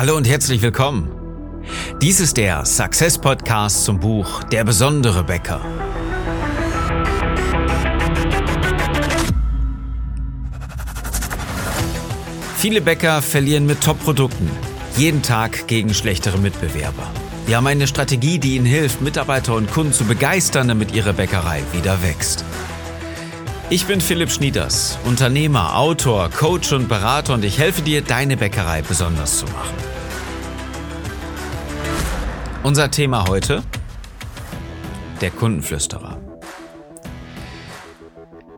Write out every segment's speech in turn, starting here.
Hallo und herzlich willkommen. Dies ist der Success Podcast zum Buch Der besondere Bäcker. Viele Bäcker verlieren mit Top-Produkten jeden Tag gegen schlechtere Mitbewerber. Wir haben eine Strategie, die ihnen hilft, Mitarbeiter und Kunden zu begeistern, damit ihre Bäckerei wieder wächst. Ich bin Philipp Schnieders, Unternehmer, Autor, Coach und Berater und ich helfe dir, deine Bäckerei besonders zu machen. Unser Thema heute, der Kundenflüsterer.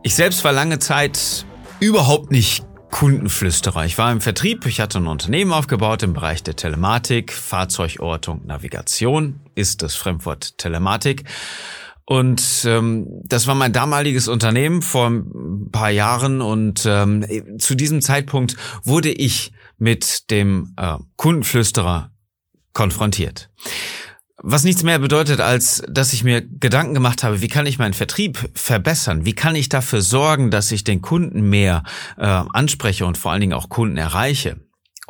Ich selbst war lange Zeit überhaupt nicht Kundenflüsterer. Ich war im Vertrieb, ich hatte ein Unternehmen aufgebaut im Bereich der Telematik, Fahrzeugortung, Navigation, ist das Fremdwort Telematik. Und ähm, das war mein damaliges Unternehmen vor ein paar Jahren und ähm, zu diesem Zeitpunkt wurde ich mit dem äh, Kundenflüsterer konfrontiert. Was nichts mehr bedeutet, als dass ich mir Gedanken gemacht habe, wie kann ich meinen Vertrieb verbessern? Wie kann ich dafür sorgen, dass ich den Kunden mehr äh, anspreche und vor allen Dingen auch Kunden erreiche?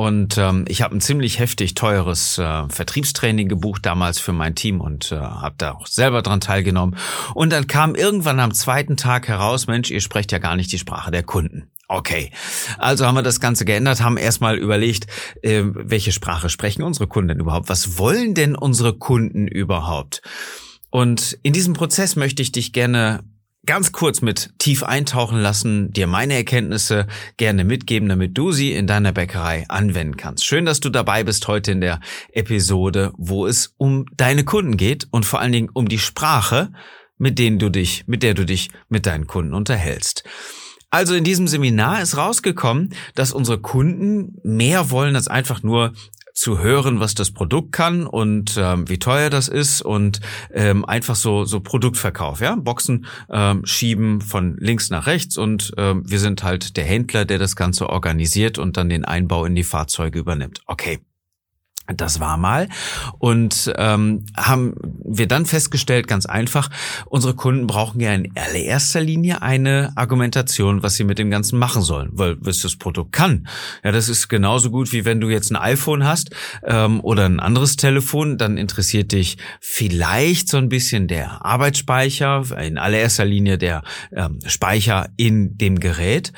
Und ähm, ich habe ein ziemlich heftig teures äh, Vertriebstraining gebucht damals für mein Team und äh, habe da auch selber dran teilgenommen. Und dann kam irgendwann am zweiten Tag heraus, Mensch, ihr sprecht ja gar nicht die Sprache der Kunden. Okay, also haben wir das Ganze geändert, haben erstmal überlegt, äh, welche Sprache sprechen unsere Kunden überhaupt? Was wollen denn unsere Kunden überhaupt? Und in diesem Prozess möchte ich dich gerne ganz kurz mit tief eintauchen lassen, dir meine Erkenntnisse gerne mitgeben, damit du sie in deiner Bäckerei anwenden kannst. Schön, dass du dabei bist heute in der Episode, wo es um deine Kunden geht und vor allen Dingen um die Sprache, mit denen du dich, mit der du dich mit deinen Kunden unterhältst. Also in diesem Seminar ist rausgekommen, dass unsere Kunden mehr wollen als einfach nur zu hören, was das Produkt kann und ähm, wie teuer das ist und ähm, einfach so so Produktverkauf, ja, Boxen ähm, schieben von links nach rechts und ähm, wir sind halt der Händler, der das Ganze organisiert und dann den Einbau in die Fahrzeuge übernimmt. Okay, das war mal. Und ähm, haben wir dann festgestellt, ganz einfach, unsere Kunden brauchen ja in allererster Linie eine Argumentation, was sie mit dem Ganzen machen sollen, weil was das Produkt kann. Ja, das ist genauso gut, wie wenn du jetzt ein iPhone hast ähm, oder ein anderes Telefon, dann interessiert dich vielleicht so ein bisschen der Arbeitsspeicher, in allererster Linie der ähm, Speicher in dem Gerät.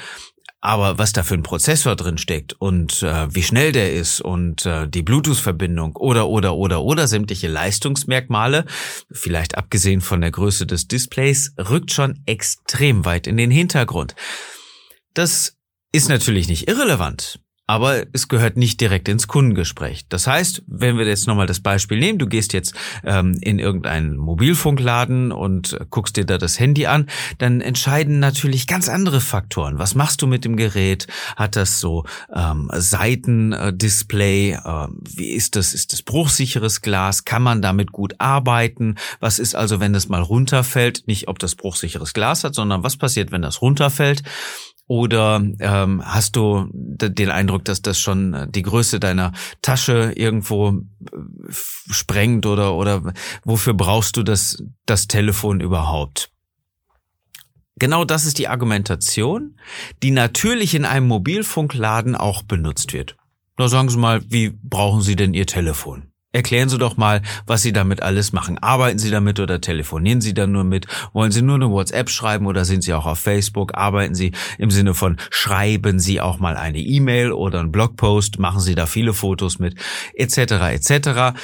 Aber was da für ein Prozessor drin steckt und äh, wie schnell der ist und äh, die Bluetooth-Verbindung oder oder oder oder sämtliche Leistungsmerkmale, vielleicht abgesehen von der Größe des Displays, rückt schon extrem weit in den Hintergrund. Das ist natürlich nicht irrelevant aber es gehört nicht direkt ins Kundengespräch. Das heißt, wenn wir jetzt nochmal das Beispiel nehmen, du gehst jetzt ähm, in irgendeinen Mobilfunkladen und guckst dir da das Handy an, dann entscheiden natürlich ganz andere Faktoren. Was machst du mit dem Gerät? Hat das so ähm, Seitendisplay? Äh, wie ist das? Ist das bruchsicheres Glas? Kann man damit gut arbeiten? Was ist also, wenn das mal runterfällt? Nicht, ob das bruchsicheres Glas hat, sondern was passiert, wenn das runterfällt? Oder ähm, hast du den Eindruck, dass das schon äh, die Größe deiner Tasche irgendwo äh, sprengt oder oder wofür brauchst du das das Telefon überhaupt? Genau das ist die Argumentation, die natürlich in einem Mobilfunkladen auch benutzt wird. Na sagen Sie mal, wie brauchen Sie denn Ihr Telefon? Erklären Sie doch mal, was Sie damit alles machen. Arbeiten Sie damit oder telefonieren Sie dann nur mit? Wollen Sie nur eine WhatsApp schreiben oder sind Sie auch auf Facebook? Arbeiten Sie im Sinne von schreiben Sie auch mal eine E-Mail oder einen Blogpost? Machen Sie da viele Fotos mit? Etc. etc.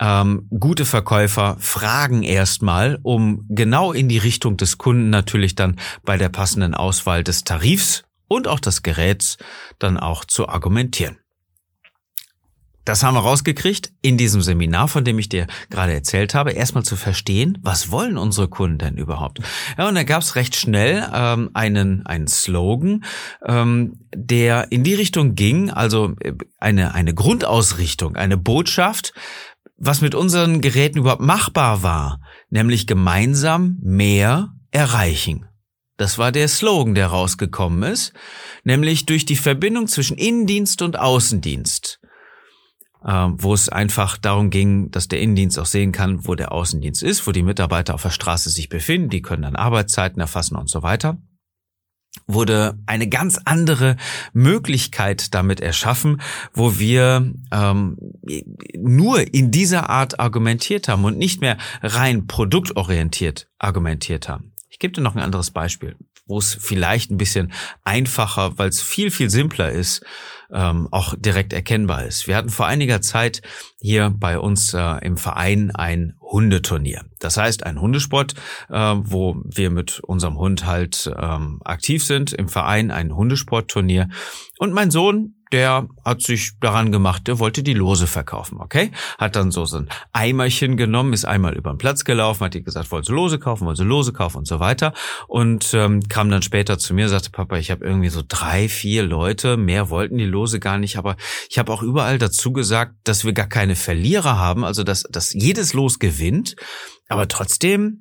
Ähm, gute Verkäufer fragen erstmal, um genau in die Richtung des Kunden natürlich dann bei der passenden Auswahl des Tarifs und auch des Geräts dann auch zu argumentieren. Das haben wir rausgekriegt in diesem Seminar, von dem ich dir gerade erzählt habe, erstmal zu verstehen, was wollen unsere Kunden denn überhaupt? Ja, und da gab es recht schnell ähm, einen, einen Slogan, ähm, der in die Richtung ging, also äh, eine, eine Grundausrichtung, eine Botschaft, was mit unseren Geräten überhaupt machbar war, nämlich gemeinsam mehr erreichen. Das war der Slogan, der rausgekommen ist, nämlich durch die Verbindung zwischen Innendienst und Außendienst wo es einfach darum ging, dass der Innendienst auch sehen kann, wo der Außendienst ist, wo die Mitarbeiter auf der Straße sich befinden. Die können dann Arbeitszeiten erfassen und so weiter. wurde eine ganz andere Möglichkeit damit erschaffen, wo wir ähm, nur in dieser Art argumentiert haben und nicht mehr rein produktorientiert argumentiert haben. Ich gebe dir noch ein anderes Beispiel, wo es vielleicht ein bisschen einfacher, weil es viel, viel simpler ist, ähm, auch direkt erkennbar ist. Wir hatten vor einiger Zeit hier bei uns äh, im Verein ein Hundeturnier. Das heißt, ein Hundesport, äh, wo wir mit unserem Hund halt ähm, aktiv sind, im Verein ein Hundesportturnier. Und mein Sohn, der hat sich daran gemacht, der wollte die Lose verkaufen, okay? Hat dann so so ein Eimerchen genommen, ist einmal über den Platz gelaufen, hat die gesagt, wollen Sie Lose kaufen, wollen Sie Lose kaufen und so weiter. Und ähm, kam dann später zu mir, sagte, Papa, ich habe irgendwie so drei, vier Leute, mehr wollten die Lose gar nicht, aber ich habe auch überall dazu gesagt, dass wir gar keine Verlierer haben, also dass, dass jedes Los gewinnt, aber trotzdem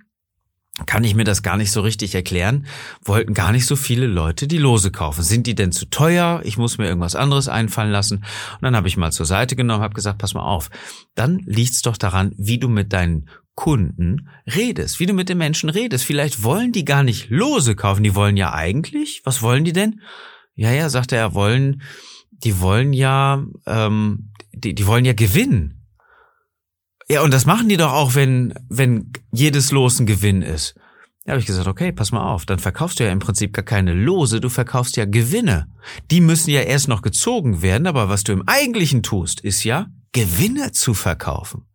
kann ich mir das gar nicht so richtig erklären, wollten gar nicht so viele Leute die Lose kaufen. Sind die denn zu teuer? Ich muss mir irgendwas anderes einfallen lassen. Und dann habe ich mal zur Seite genommen, habe gesagt, pass mal auf, dann liegt's doch daran, wie du mit deinen Kunden redest, wie du mit den Menschen redest. Vielleicht wollen die gar nicht Lose kaufen, die wollen ja eigentlich, was wollen die denn? Ja, ja, sagte er, wollen, die wollen ja, ähm, die, die wollen ja gewinnen. Ja, und das machen die doch auch, wenn, wenn jedes Los ein Gewinn ist. Da habe ich gesagt, okay, pass mal auf, dann verkaufst du ja im Prinzip gar keine Lose, du verkaufst ja Gewinne. Die müssen ja erst noch gezogen werden, aber was du im Eigentlichen tust, ist ja, Gewinne zu verkaufen.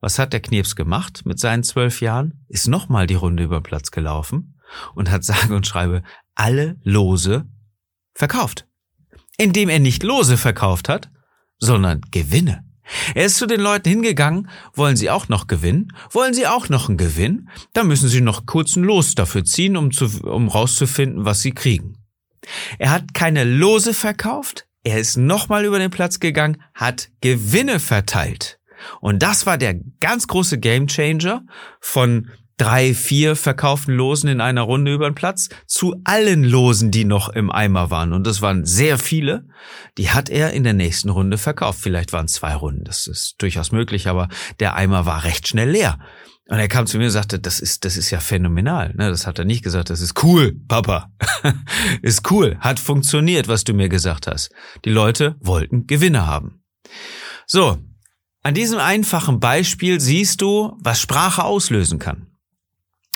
Was hat der Knirps gemacht mit seinen zwölf Jahren? Ist nochmal die Runde über den Platz gelaufen und hat sage und schreibe alle Lose verkauft. Indem er nicht Lose verkauft hat, sondern Gewinne. Er ist zu den Leuten hingegangen, wollen sie auch noch gewinnen? Wollen sie auch noch einen Gewinn? Dann müssen sie noch kurz ein Los dafür ziehen, um, zu, um rauszufinden, was sie kriegen. Er hat keine Lose verkauft, er ist nochmal über den Platz gegangen, hat Gewinne verteilt. Und das war der ganz große Gamechanger von drei, vier verkauften Losen in einer Runde über den Platz zu allen Losen, die noch im Eimer waren. Und das waren sehr viele. Die hat er in der nächsten Runde verkauft. Vielleicht waren zwei Runden. Das ist durchaus möglich, aber der Eimer war recht schnell leer. Und er kam zu mir und sagte, das ist, das ist ja phänomenal. Ne, das hat er nicht gesagt, das ist cool, Papa. ist cool, hat funktioniert, was du mir gesagt hast. Die Leute wollten Gewinne haben. So, an diesem einfachen Beispiel siehst du, was Sprache auslösen kann.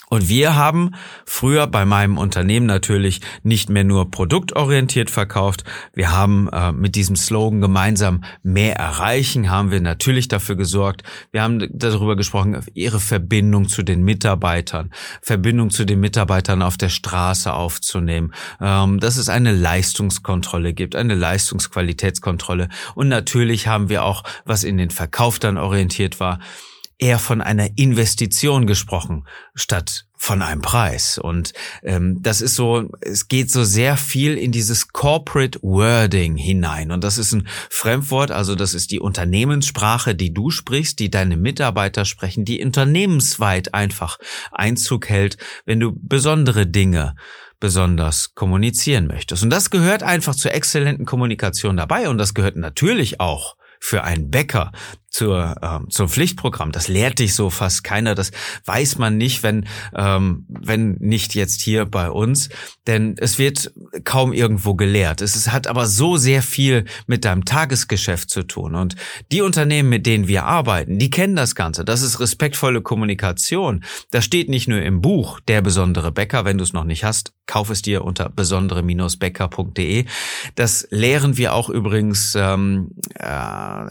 Und wir haben früher bei meinem Unternehmen natürlich nicht mehr nur produktorientiert verkauft. Wir haben äh, mit diesem Slogan gemeinsam mehr erreichen, haben wir natürlich dafür gesorgt. Wir haben darüber gesprochen, ihre Verbindung zu den Mitarbeitern, Verbindung zu den Mitarbeitern auf der Straße aufzunehmen, ähm, dass es eine Leistungskontrolle gibt, eine Leistungsqualitätskontrolle. Und natürlich haben wir auch, was in den Verkauf dann orientiert war, eher von einer Investition gesprochen, statt von einem Preis. Und ähm, das ist so, es geht so sehr viel in dieses Corporate Wording hinein. Und das ist ein Fremdwort, also das ist die Unternehmenssprache, die du sprichst, die deine Mitarbeiter sprechen, die unternehmensweit einfach Einzug hält, wenn du besondere Dinge besonders kommunizieren möchtest. Und das gehört einfach zur exzellenten Kommunikation dabei. Und das gehört natürlich auch für einen Bäcker zur, ähm, zum Pflichtprogramm. Das lehrt dich so fast keiner. Das weiß man nicht, wenn, ähm, wenn nicht jetzt hier bei uns. Denn es wird kaum irgendwo gelehrt. Es, es hat aber so sehr viel mit deinem Tagesgeschäft zu tun. Und die Unternehmen, mit denen wir arbeiten, die kennen das Ganze. Das ist respektvolle Kommunikation. Das steht nicht nur im Buch, der besondere Bäcker. Wenn du es noch nicht hast, kauf es dir unter besondere-bäcker.de. Das lehren wir auch übrigens ähm, äh,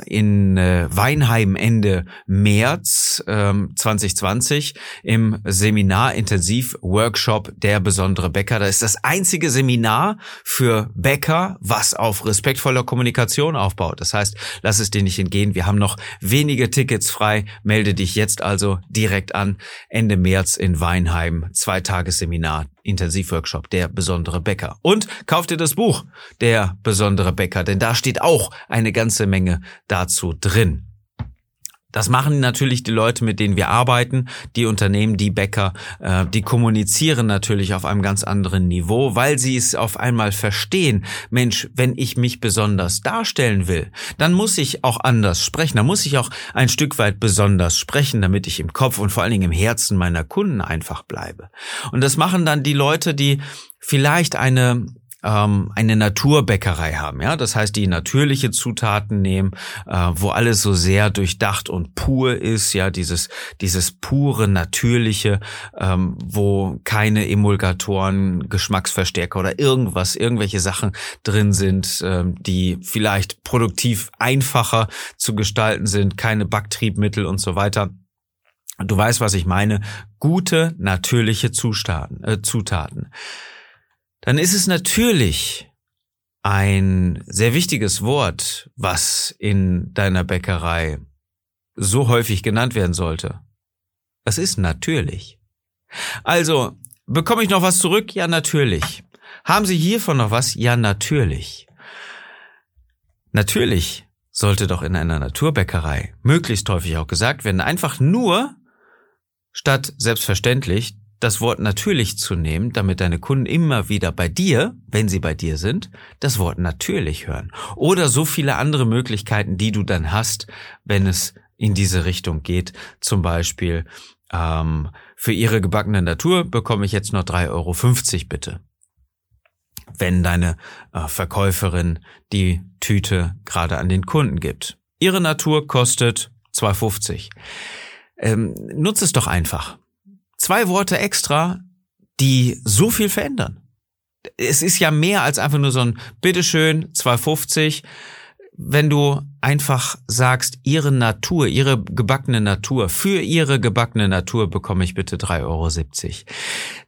in äh, Weinheim Ende März ähm, 2020 im Seminar Intensiv Workshop Der besondere Bäcker. Da ist das einzige Seminar für Bäcker, was auf respektvoller Kommunikation aufbaut. Das heißt, lass es dir nicht entgehen. Wir haben noch wenige Tickets frei. Melde dich jetzt also direkt an. Ende März in Weinheim. Zwei Tagesseminar Intensivworkshop, der besondere Bäcker. Und kauf dir das Buch, der besondere Bäcker, denn da steht auch eine ganze Menge dazu drin. Das machen natürlich die Leute, mit denen wir arbeiten, die Unternehmen, die Bäcker, äh, die kommunizieren natürlich auf einem ganz anderen Niveau, weil sie es auf einmal verstehen. Mensch, wenn ich mich besonders darstellen will, dann muss ich auch anders sprechen. Dann muss ich auch ein Stück weit besonders sprechen, damit ich im Kopf und vor allen Dingen im Herzen meiner Kunden einfach bleibe. Und das machen dann die Leute, die vielleicht eine ähm, eine Naturbäckerei haben, ja, das heißt, die natürliche Zutaten nehmen, äh, wo alles so sehr durchdacht und pur ist, ja, dieses dieses pure natürliche, ähm, wo keine Emulgatoren, Geschmacksverstärker oder irgendwas, irgendwelche Sachen drin sind, ähm, die vielleicht produktiv einfacher zu gestalten sind, keine Backtriebmittel und so weiter. Du weißt, was ich meine. Gute, natürliche Zustaten, äh, Zutaten dann ist es natürlich ein sehr wichtiges Wort, was in deiner Bäckerei so häufig genannt werden sollte. Das ist natürlich. Also, bekomme ich noch was zurück? Ja, natürlich. Haben Sie hiervon noch was? Ja, natürlich. Natürlich sollte doch in einer Naturbäckerei möglichst häufig auch gesagt werden, einfach nur statt selbstverständlich das Wort natürlich zu nehmen, damit deine Kunden immer wieder bei dir, wenn sie bei dir sind, das Wort natürlich hören. Oder so viele andere Möglichkeiten, die du dann hast, wenn es in diese Richtung geht. Zum Beispiel, ähm, für ihre gebackene Natur bekomme ich jetzt nur 3,50 Euro bitte. Wenn deine äh, Verkäuferin die Tüte gerade an den Kunden gibt. Ihre Natur kostet 2,50. Ähm, nutze es doch einfach zwei Worte extra, die so viel verändern. Es ist ja mehr als einfach nur so ein Bitteschön, 250. Wenn du einfach sagst, ihre Natur, ihre gebackene Natur, für ihre gebackene Natur bekomme ich bitte 3,70 Euro.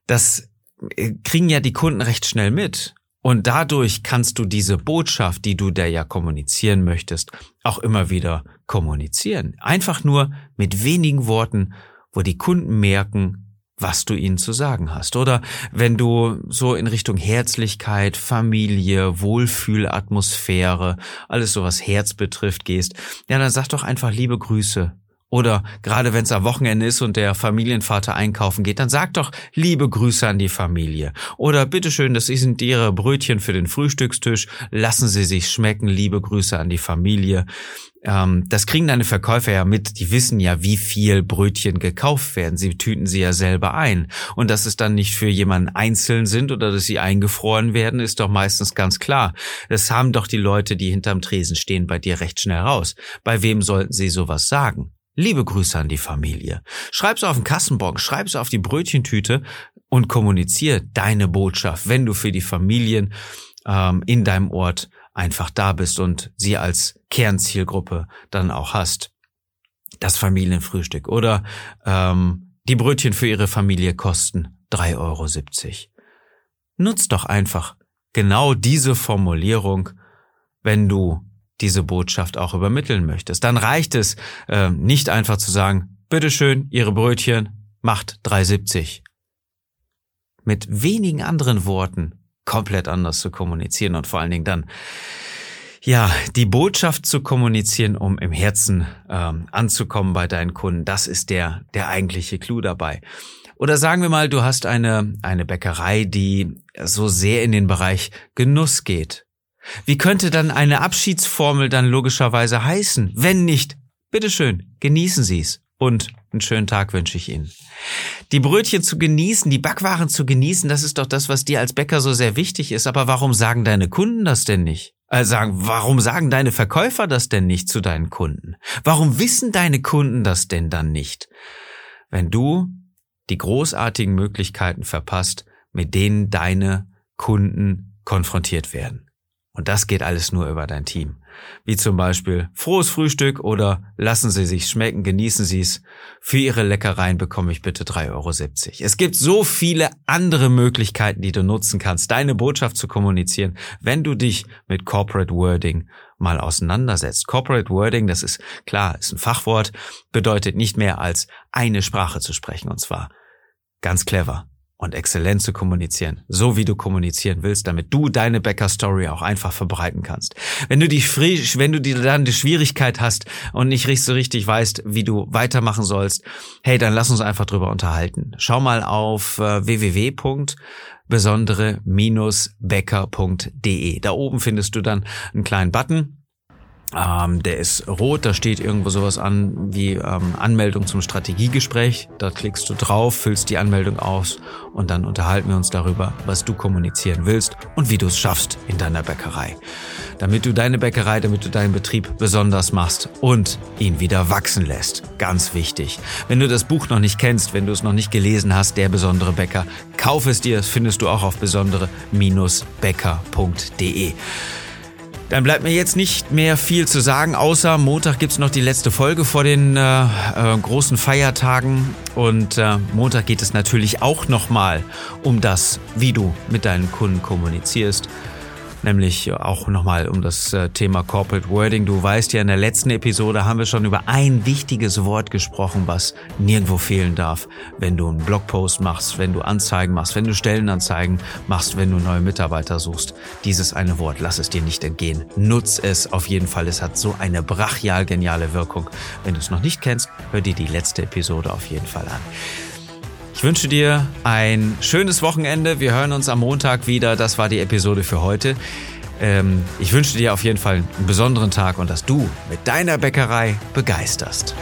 Das äh, kriegen ja die Kunden recht schnell mit. Und dadurch kannst du diese Botschaft, die du der ja kommunizieren möchtest, auch immer wieder kommunizieren. Einfach nur mit wenigen Worten, wo die Kunden merken, was du ihnen zu sagen hast. Oder wenn du so in Richtung Herzlichkeit, Familie, Wohlfühlatmosphäre, alles so was Herz betrifft gehst, ja, dann sag doch einfach liebe Grüße. Oder gerade wenn es am Wochenende ist und der Familienvater einkaufen geht, dann sag doch liebe Grüße an die Familie. Oder bitteschön, das sind Ihre Brötchen für den Frühstückstisch. Lassen Sie sich schmecken, liebe Grüße an die Familie ähm, das kriegen deine Verkäufer ja mit. Die wissen ja, wie viel Brötchen gekauft werden. Sie tüten sie ja selber ein. Und dass es dann nicht für jemanden einzeln sind oder dass sie eingefroren werden, ist doch meistens ganz klar. Das haben doch die Leute, die hinterm Tresen stehen, bei dir recht schnell raus. Bei wem sollten sie sowas sagen? Liebe Grüße an die Familie. Schreib's auf den Kassenbon, schreib's auf die Brötchentüte und kommuniziere deine Botschaft, wenn du für die Familien ähm, in deinem Ort einfach da bist und sie als Kernzielgruppe dann auch hast. Das Familienfrühstück oder ähm, die Brötchen für ihre Familie kosten 3,70 Euro. Nutz doch einfach genau diese Formulierung, wenn du diese Botschaft auch übermitteln möchtest. Dann reicht es äh, nicht einfach zu sagen, bitteschön, Ihre Brötchen macht 3,70. Mit wenigen anderen Worten komplett anders zu kommunizieren und vor allen Dingen dann ja, die Botschaft zu kommunizieren, um im Herzen ähm, anzukommen bei deinen Kunden, das ist der, der eigentliche Clou dabei. Oder sagen wir mal, du hast eine, eine Bäckerei, die so sehr in den Bereich Genuss geht. Wie könnte dann eine Abschiedsformel dann logischerweise heißen, wenn nicht, bitteschön, genießen Sie es und einen schönen Tag wünsche ich Ihnen. Die Brötchen zu genießen, die Backwaren zu genießen, das ist doch das, was dir als Bäcker so sehr wichtig ist. Aber warum sagen deine Kunden das denn nicht? Also sagen, warum sagen deine Verkäufer das denn nicht zu deinen Kunden? Warum wissen deine Kunden das denn dann nicht? Wenn du die großartigen Möglichkeiten verpasst, mit denen deine Kunden konfrontiert werden. Und das geht alles nur über dein Team. Wie zum Beispiel frohes Frühstück oder lassen Sie sich schmecken, genießen Sie es. Für Ihre Leckereien bekomme ich bitte 3,70 Euro. Es gibt so viele andere Möglichkeiten, die du nutzen kannst, deine Botschaft zu kommunizieren, wenn du dich mit Corporate Wording mal auseinandersetzt. Corporate Wording, das ist klar, ist ein Fachwort, bedeutet nicht mehr als eine Sprache zu sprechen und zwar ganz clever und exzellent zu kommunizieren, so wie du kommunizieren willst, damit du deine Bäcker-Story auch einfach verbreiten kannst. Wenn du die, wenn du die dann die Schwierigkeit hast und nicht so richtig weißt, wie du weitermachen sollst, hey, dann lass uns einfach drüber unterhalten. Schau mal auf äh, www.besondere-bäcker.de. Da oben findest du dann einen kleinen Button Ähm, der ist rot, da steht irgendwo sowas an wie ähm, Anmeldung zum Strategiegespräch. Da klickst du drauf, füllst die Anmeldung aus und dann unterhalten wir uns darüber, was du kommunizieren willst und wie du es schaffst in deiner Bäckerei. Damit du deine Bäckerei, damit du deinen Betrieb besonders machst und ihn wieder wachsen lässt. Ganz wichtig. Wenn du das Buch noch nicht kennst, wenn du es noch nicht gelesen hast, Der besondere Bäcker, kauf es dir. Das findest du auch auf besondere-bäcker.de. Dann bleibt mir jetzt nicht mehr viel zu sagen, außer Montag gibt's noch die letzte Folge vor den äh, äh, großen Feiertagen. Und äh, Montag geht es natürlich auch nochmal um das, wie du mit deinen Kunden kommunizierst nämlich auch nochmal um das äh, Thema Corporate Wording. Du weißt ja, in der letzten Episode haben wir schon über ein wichtiges Wort gesprochen, was nirgendwo fehlen darf, wenn du einen Blogpost machst, wenn du Anzeigen machst, wenn du Stellenanzeigen machst, wenn du neue Mitarbeiter suchst. Dieses eine Wort, lass es dir nicht entgehen. Nutz es auf jeden Fall. Es hat so eine brachial geniale Wirkung. Wenn du es noch nicht kennst, hör dir die letzte Episode auf jeden Fall an. Ich wünsche dir ein schönes Wochenende. Wir hören uns am Montag wieder. Das war die Episode für heute. Ähm, ich wünsche dir auf jeden Fall einen besonderen Tag und dass du mit deiner Bäckerei begeisterst.